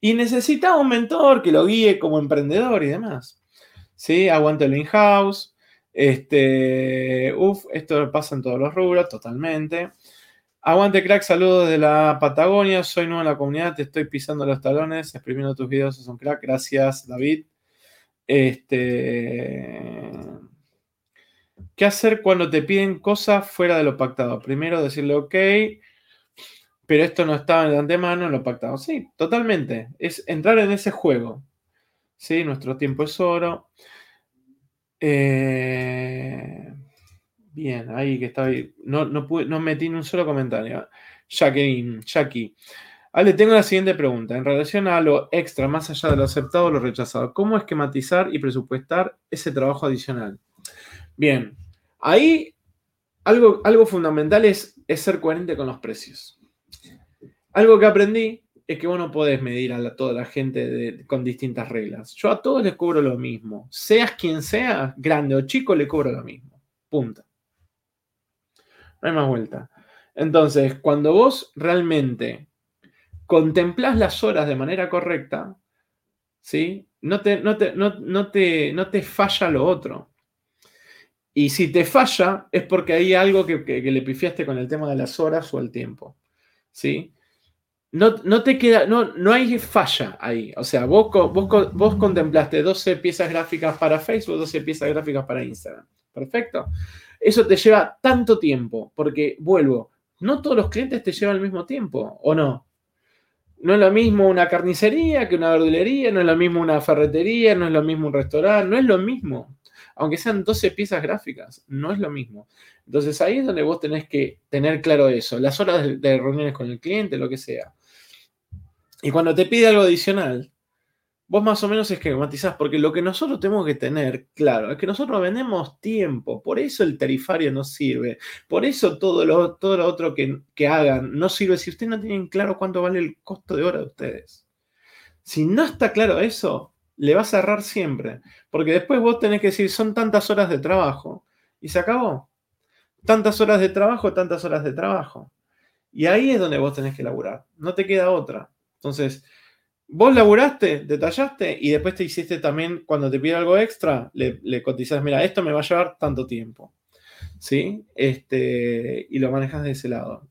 Y necesitaba un mentor que lo guíe como emprendedor y demás. ¿Sí? Aguante el in-house. Este, uf, esto pasa en todos los rubros, totalmente. Aguante crack, saludos de la Patagonia, soy nuevo en la comunidad, te estoy pisando los talones, exprimiendo tus videos, es un crack, gracias David. Este, ¿Qué hacer cuando te piden cosas fuera de lo pactado? Primero decirle, ok, pero esto no estaba de antemano en lo pactado. Sí, totalmente. Es entrar en ese juego. Sí, nuestro tiempo es oro. Eh, Bien, ahí que está ahí. No, no, pude, no metí ni un solo comentario. Jacqueline, Jackie. Ale, tengo la siguiente pregunta. En relación a lo extra, más allá de lo aceptado o lo rechazado, ¿cómo esquematizar y presupuestar ese trabajo adicional? Bien, ahí algo, algo fundamental es ser coherente con los precios. Algo que aprendí es que vos no podés medir a toda la gente con distintas reglas. Yo a todos les cobro lo mismo. Seas quien sea, grande o chico, le cobro lo mismo. Punto. No hay más vuelta. Entonces, cuando vos realmente contemplás las horas de manera correcta, ¿sí? No te, no te, no, te, no te falla lo otro. Y si te falla, es porque hay algo que, que, le pifiaste con el tema de las horas o el tiempo. ¿Sí? No, te queda, no, no hay falla ahí. O sea, vos, vos, vos contemplaste 12 piezas gráficas para Facebook, 12 piezas gráficas para Instagram. Perfecto. Eso te lleva tanto tiempo, porque vuelvo, no todos los clientes te llevan el mismo tiempo, ¿o no? No es lo mismo una carnicería que una verdulería, no es lo mismo una ferretería, no es lo mismo un restaurante, no es lo mismo. Aunque sean 12 piezas gráficas, no es lo mismo. Entonces ahí es donde vos tenés que tener claro eso, las horas de reuniones con el cliente, lo que sea. Y cuando te pide algo adicional, vos más o menos esquematizás, porque lo que nosotros tenemos que tener claro es que nosotros vendemos tiempo, por eso el tarifario no sirve, por eso todo lo, todo lo otro que, que hagan no sirve si ustedes no tienen claro cuánto vale el costo de hora de ustedes. Si no está claro eso, le vas a errar siempre, porque después vos tenés que decir, son tantas horas de trabajo, y se acabó. Tantas horas de trabajo, tantas horas de trabajo. Y ahí es donde vos tenés que laburar, no te queda otra. Entonces, vos laburaste, detallaste y después te hiciste también, cuando te pide algo extra, le, le cotizas, mira, esto me va a llevar tanto tiempo. ¿Sí? Este, y lo manejas de ese lado.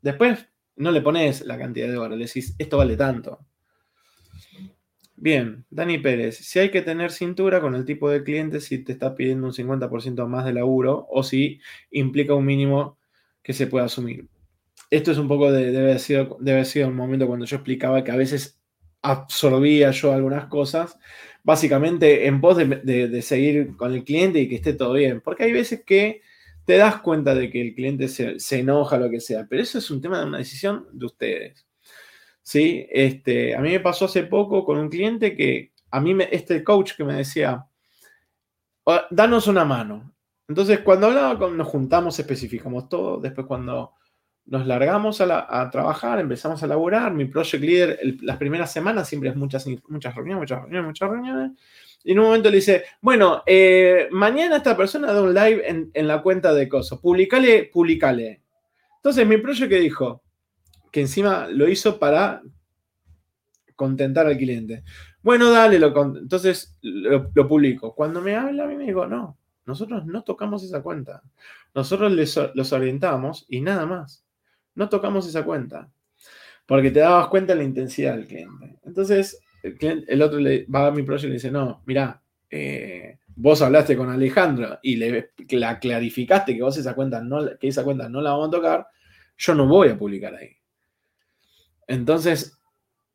Después no le pones la cantidad de horas, le decís, esto vale tanto. Bien, Dani Pérez, si hay que tener cintura con el tipo de cliente si te está pidiendo un 50% más de laburo o si implica un mínimo que se pueda asumir esto es un poco de, debe, haber sido, debe un momento cuando yo explicaba que a veces absorbía yo algunas cosas, básicamente en pos de, seguir con el cliente y que esté todo bien, porque hay veces que te das cuenta de que el cliente se, se enoja, lo que sea, pero eso es un tema de una decisión de ustedes. ¿Sí? Este, a mí me pasó hace poco con un cliente que a mí, me, este coach que me decía, danos una mano. Entonces, cuando hablaba, con, nos juntamos, especificamos todo, después cuando nos largamos a, trabajar, empezamos a laburar. Mi project leader, las primeras semanas siempre es muchas, muchas reuniones, muchas reuniones, muchas reuniones. Y en un momento le dice, bueno, eh, mañana esta persona da un live en, la cuenta de Coso. Publicale, publicale. Entonces mi project que dijo, que encima lo hizo para contentar al cliente. Bueno, dale, lo, entonces lo, lo publico. Cuando me habla a mí me digo, no, nosotros no tocamos esa cuenta. Nosotros les, los orientamos y nada más no tocamos esa cuenta. Porque te dabas cuenta de la intensidad del cliente. Entonces, el, otro le va a mi proyecto y le dice, no, mira, eh, vos hablaste con Alejandro y le la clarificaste que vos esa cuenta no, que esa cuenta no la vamos a tocar, yo no voy a publicar ahí. Entonces,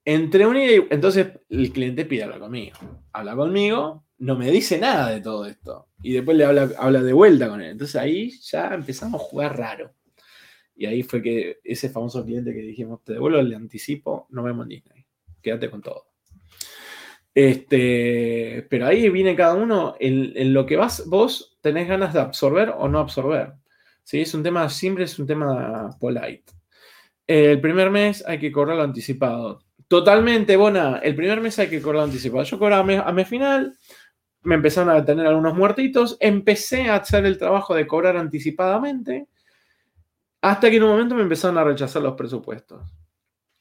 entre un y entonces el cliente pide hablar conmigo. Habla conmigo, no me dice nada de todo esto. Y después le habla, habla de vuelta con él. Entonces ahí ya empezamos a jugar raro. Y ahí fue que ese famoso cliente que dijimos, te devuelvo el anticipo, no vemos Disney, quédate con todo. Este, pero ahí viene cada uno en, lo que vas, vos tenés ganas de absorber o no absorber. ¿sí? Es un tema simple, es un tema polite. El primer mes hay que cobrarlo anticipado. Totalmente, Bona, el primer mes hay que cobrarlo anticipado. Yo cobraba a mes, a mes final, me empezaron a tener algunos muertitos, empecé a hacer el trabajo de cobrar anticipadamente hasta que en un momento me empezaron a rechazar los presupuestos.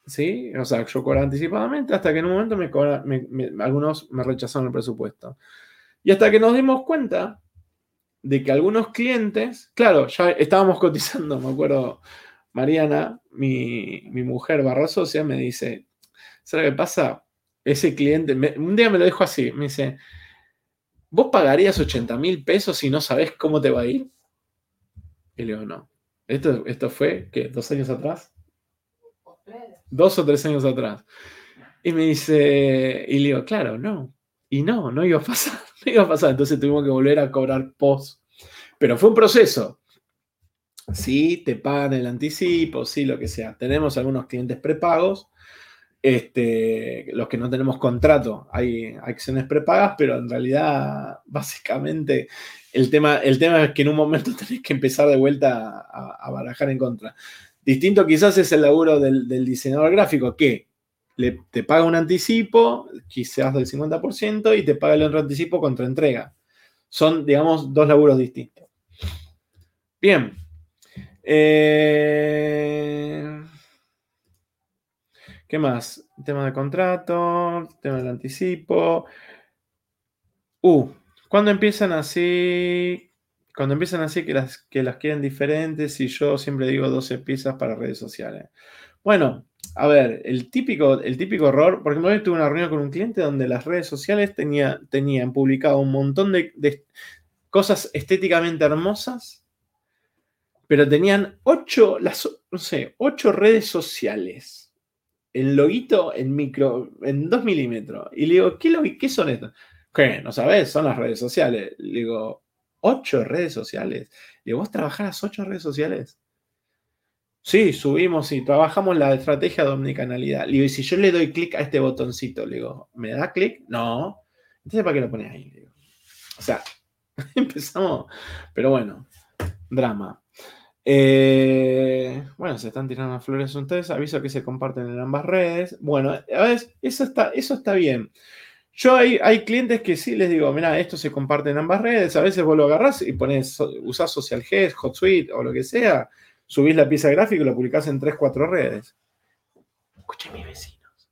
¿Sí? O sea, yo cobraba anticipadamente hasta que en un momento me, algunos me rechazaron el presupuesto. Y hasta que nos dimos cuenta de que algunos clientes, claro, ya estábamos *laughs* cotizando, me acuerdo, Mariana, mi, mujer barra socia, me dice, ¿sabes qué pasa? Ese cliente, un día me lo dijo así, me dice, ¿vos pagarías 80 mil pesos si no sabes cómo te va a ir? Y le digo, no. Esto, esto fue, ¿qué? ¿Dos años atrás? Dos o tres años atrás. Y me dice, y le digo, claro, no. Y no, no iba a pasar, *laughs* no iba a pasar. Entonces tuvimos que volver a cobrar post. Pero fue un proceso. Sí, te pagan el anticipo, sí, lo que sea. Tenemos algunos clientes prepagos, este, los que no tenemos contrato, hay acciones prepagas, pero en realidad, básicamente, el tema, el tema es que en un momento *laughs* tenés que empezar de vuelta a, barajar en contra. Distinto quizás es el laburo del, diseñador gráfico, que le, te paga un anticipo, quizás del 50%, y te paga el otro anticipo contra entrega. Son, digamos, dos laburos distintos. Bien. Eh, ¿Qué más? Tema de contrato, tema del anticipo. Uh, cuando empiezan así, cuando empiezan así que las, que las quieren diferentes y yo siempre digo 12 piezas para redes sociales. Bueno, a ver, el típico, el típico error, por ejemplo, hoy tuve una reunión con un cliente donde las redes sociales tenía, tenían publicado un montón de, cosas estéticamente hermosas, pero tenían ocho, las, no sé, ocho redes sociales el loguito en micro, en 2 milímetros. Y le digo, ¿qué, ¿qué son estas? ¿Qué? ¿No sabes? Son las redes sociales. Le digo, ¿ocho redes sociales? Le digo, ¿vos trabajás ocho redes sociales? Sí, subimos y trabajamos la estrategia de omnicanalidad. Le digo, y si yo le doy clic a este botoncito, le digo, ¿me da clic? No. Entonces, ¿para qué lo pones ahí? O sea, *laughs* empezamos, pero bueno, drama. Eh, bueno, se están tirando flores ustedes. Aviso que se comparten en ambas redes. Bueno, a ver, eso está, eso está bien. Yo hay, hay clientes que sí les digo, mira, esto se comparte en ambas redes. A veces vos lo agarrás y pones, usás Social Guest, HotSuite o lo que sea. Subís la pieza gráfica y lo publicás en 3, 4 redes. Escuché mis vecinos.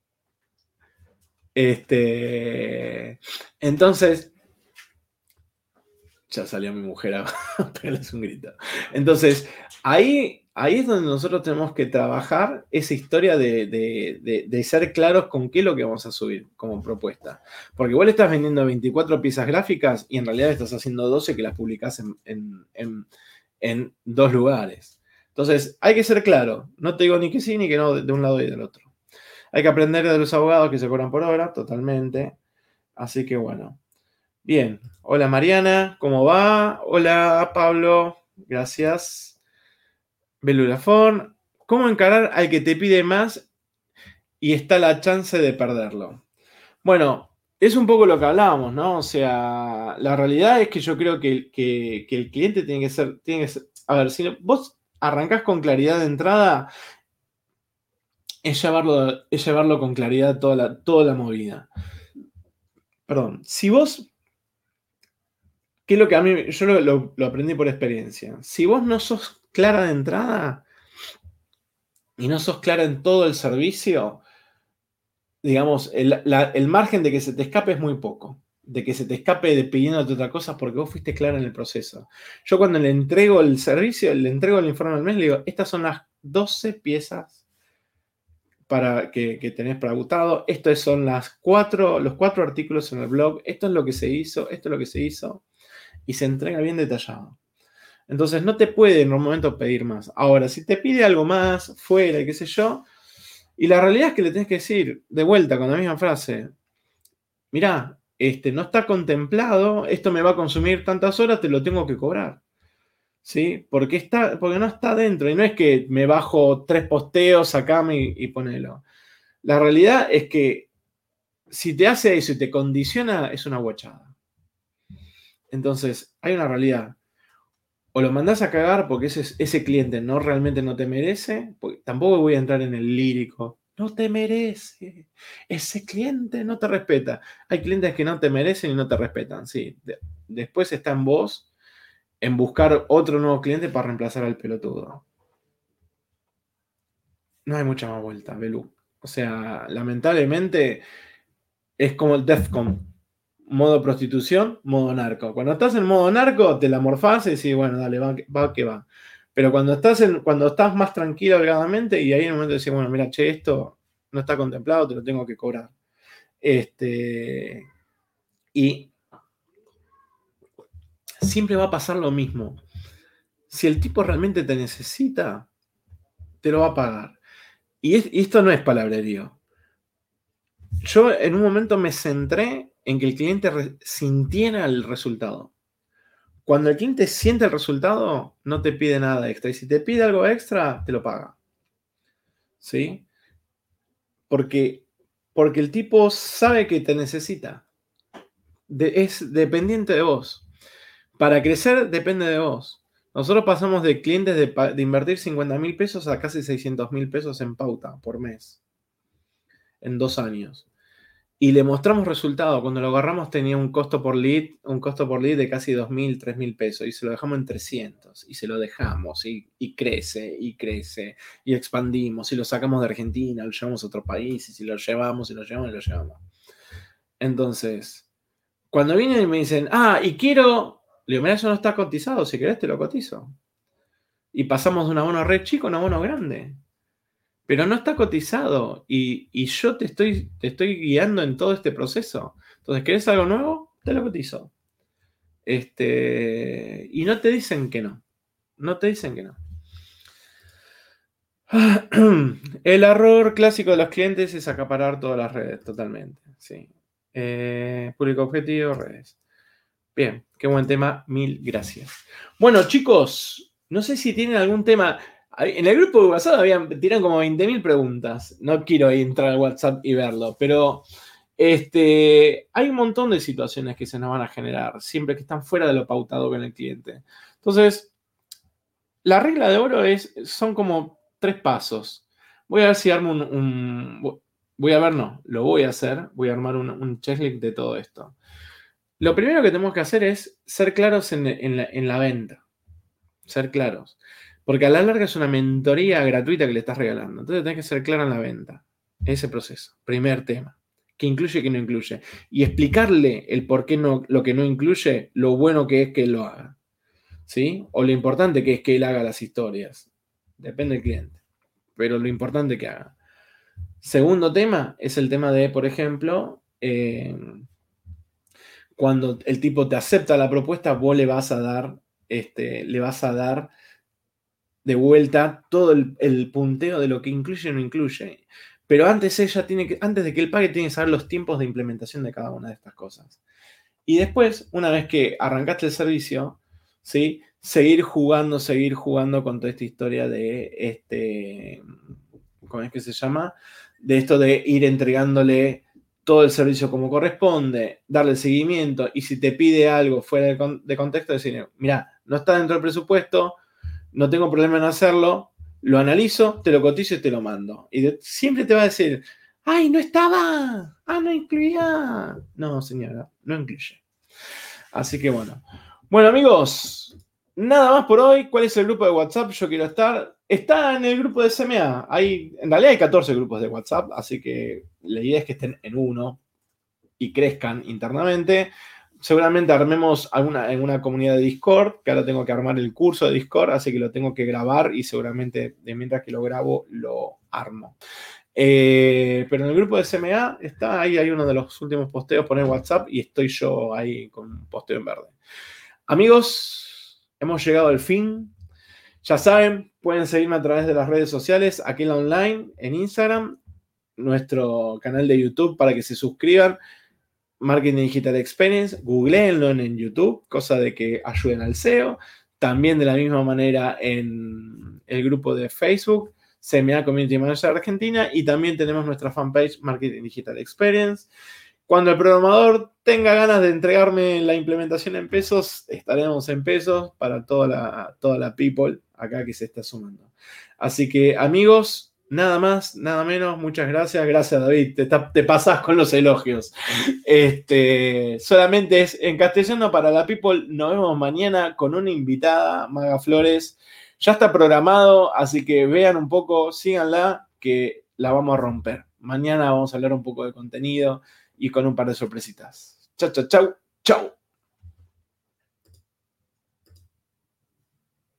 Este, entonces, ya salió mi mujer a *laughs* pegarles un grito. Entonces, ahí, ahí es donde nosotros tenemos que trabajar esa historia de, ser claros con qué es lo que vamos a subir como propuesta. Porque igual estás vendiendo 24 piezas gráficas y en realidad estás haciendo 12 que las publicás en, dos lugares. Entonces, hay que ser claro. No te digo ni que sí ni que no de un lado y del otro. Hay que aprender de los abogados que se cobran por hora, totalmente. Así que bueno. Bien, hola Mariana, ¿cómo va? Hola Pablo, gracias. Belulafón, ¿cómo encarar al que te pide más y está la chance de perderlo? Bueno, es un poco lo que hablábamos, ¿no? O sea, la realidad es que yo creo que, el cliente tiene que ser, tiene que a ver, si vos arrancás con claridad de entrada, es llevarlo, es llevarlo con claridad toda la, toda la movida. Perdón, si vos ¿Qué es lo que a mí, yo lo, aprendí por experiencia. Si vos no sos clara de entrada y no sos clara en todo el servicio, digamos, el, margen de que se te escape es muy poco. De que se te escape de pidiéndote otra cosa porque vos fuiste clara en el proceso. Yo cuando le entrego el servicio, le entrego el informe al mes, le digo, estas son las 12 piezas para que, tenés preguntado. Estos son las cuatro, los cuatro artículos en el blog. Esto es lo que se hizo, esto es lo que se hizo y se entrega bien detallado. Entonces no te puede en un momento pedir más. Ahora, si te pide algo más, fuera, qué sé yo, y la realidad es que le tienes que decir de vuelta con la misma frase, mirá, este, no está contemplado, esto me va a consumir tantas horas, te lo tengo que cobrar. ¿Sí? Porque, está, porque no está dentro y no es que me bajo tres posteos, sacame y, y ponelo. La realidad es que si te hace eso y te condiciona, es una guachada. Entonces, hay una realidad. O lo mandás a cagar porque ese, ese cliente no realmente no te merece, tampoco voy a entrar en el lírico. No te merece. Ese cliente no te respeta. Hay clientes que no te merecen y no te respetan. Sí. después está en vos en buscar otro nuevo cliente para reemplazar al pelotudo. No hay mucha más vuelta, Belú. O sea, lamentablemente es como el DEFCON modo prostitución, modo narco. Cuando estás en modo narco, te la morfás y decís, bueno, dale, va, que va. Pero cuando estás, en, cuando estás más tranquilo, holgadamente, y ahí en el momento decís, bueno, mira, che, esto no está contemplado, te lo tengo que cobrar. Este, y siempre va a pasar lo mismo. Si el tipo realmente te necesita, te lo va a pagar. Y, y esto no es palabrerío. Yo en un momento me centré en que el cliente sintiera el resultado. Cuando el cliente siente el resultado, no te pide nada extra. Y si te pide algo extra, te lo paga. ¿Sí? Porque, porque el tipo sabe que te necesita. es dependiente de vos. Para crecer depende de vos. Nosotros pasamos de clientes de, de invertir 50 mil pesos a casi 600 mil pesos en pauta por mes. En dos años y le mostramos resultado. Cuando lo agarramos tenía un costo por lead, un costo por lead de casi 2.000, 3.000 pesos. Y se lo dejamos en 300 y se lo dejamos. Y, crece y crece. Y expandimos. Y lo sacamos de Argentina, lo llevamos a otro país. Y si lo llevamos y lo llevamos y lo llevamos. Entonces, cuando vienen y me dicen, ah, y quiero, le digo, mira, eso no está cotizado, si querés te lo cotizo. Y pasamos de un abono red chico a un abono grande pero no está cotizado y, yo te estoy, guiando en todo este proceso. Entonces, ¿querés algo nuevo? Te lo cotizo. Este, y no te dicen que no. No te dicen que no. *clears throat* El error clásico de los clientes es acaparar todas las redes, totalmente. Sí. Eh, público objetivo, redes. Bien, qué buen tema. Mil gracias. Bueno, chicos, no sé si tienen algún tema. En el grupo de WhatsApp habían, tiran como 20.000 preguntas. No quiero entrar al WhatsApp y verlo, pero este, hay un montón de situaciones que se nos van a generar, siempre que están fuera de lo pautado con el cliente. Entonces, la regla de oro es, son como tres pasos. Voy a ver si armo un, voy a ver, no, lo voy a hacer, voy a armar un, checklist de todo esto. Lo primero que tenemos que hacer es ser claros en la venta. Ser claros. Porque a la larga es una mentoría gratuita que le estás regalando. Entonces tenés que ser claro en la venta. Ese proceso. Primer tema. ¿Qué incluye y qué no incluye? Y explicarle el por qué no, lo que no incluye, lo bueno que es que lo haga. ¿Sí? O lo importante que es que él haga las historias. Depende del cliente. Pero lo importante que haga. Segundo tema es el tema de, por ejemplo, eh, cuando el tipo te acepta la propuesta, vos le vas a dar, este, le vas a dar de vuelta todo el, punteo de lo que incluye o no incluye. Pero antes ella tiene que, antes de que él pague, tiene que saber los tiempos de implementación de cada una de estas cosas. Y después, una vez que arrancaste el servicio, ¿sí? seguir jugando, seguir jugando con toda esta historia de este, ¿cómo es que se llama? De esto de ir entregándole todo el servicio como corresponde, darle seguimiento y si te pide algo fuera de, contexto, decirle, mira, no está dentro del presupuesto, no tengo problema en hacerlo, lo analizo, te lo cotizo y te lo mando. Y siempre te va a decir, ¡ay, no estaba! ¡Ah, no incluía! No, señora, no incluye. Así que bueno. Bueno, amigos, nada más por hoy. ¿Cuál es el grupo de WhatsApp? Yo quiero estar. Está en el grupo de SMA. Hay, en realidad hay 14 grupos de WhatsApp, así que la idea es que estén en uno y crezcan internamente seguramente armemos alguna, en una comunidad de Discord, que ahora tengo que armar el curso de Discord, así que lo tengo que grabar y seguramente mientras que lo grabo lo armo. Eh, pero en el grupo de SMA está ahí, hay uno de los últimos posteos, poner WhatsApp y estoy yo ahí con un posteo en verde. Amigos, hemos llegado al fin. Ya saben, pueden seguirme a través de las redes sociales, aquí en la online, en Instagram, nuestro canal de YouTube para que se suscriban Marketing Digital Experience, googleenlo en YouTube, cosa de que ayuden al SEO. También de la misma manera en el grupo de Facebook, CMA Community Manager Argentina, y también tenemos nuestra fanpage Marketing Digital Experience. Cuando el programador tenga ganas de entregarme la implementación en pesos, estaremos en pesos para toda la, toda la people acá que se está sumando. Así que amigos, Nada más, nada menos. Muchas gracias. Gracias, David. Te, te con los elogios. Este, solamente es en castellano para la People. Nos vemos mañana con una invitada, Maga Flores. Ya está programado, así que vean un poco, síganla, que la vamos a romper. Mañana vamos a hablar un poco de contenido y con un par de sorpresitas. Chau, chau, chau. Chau.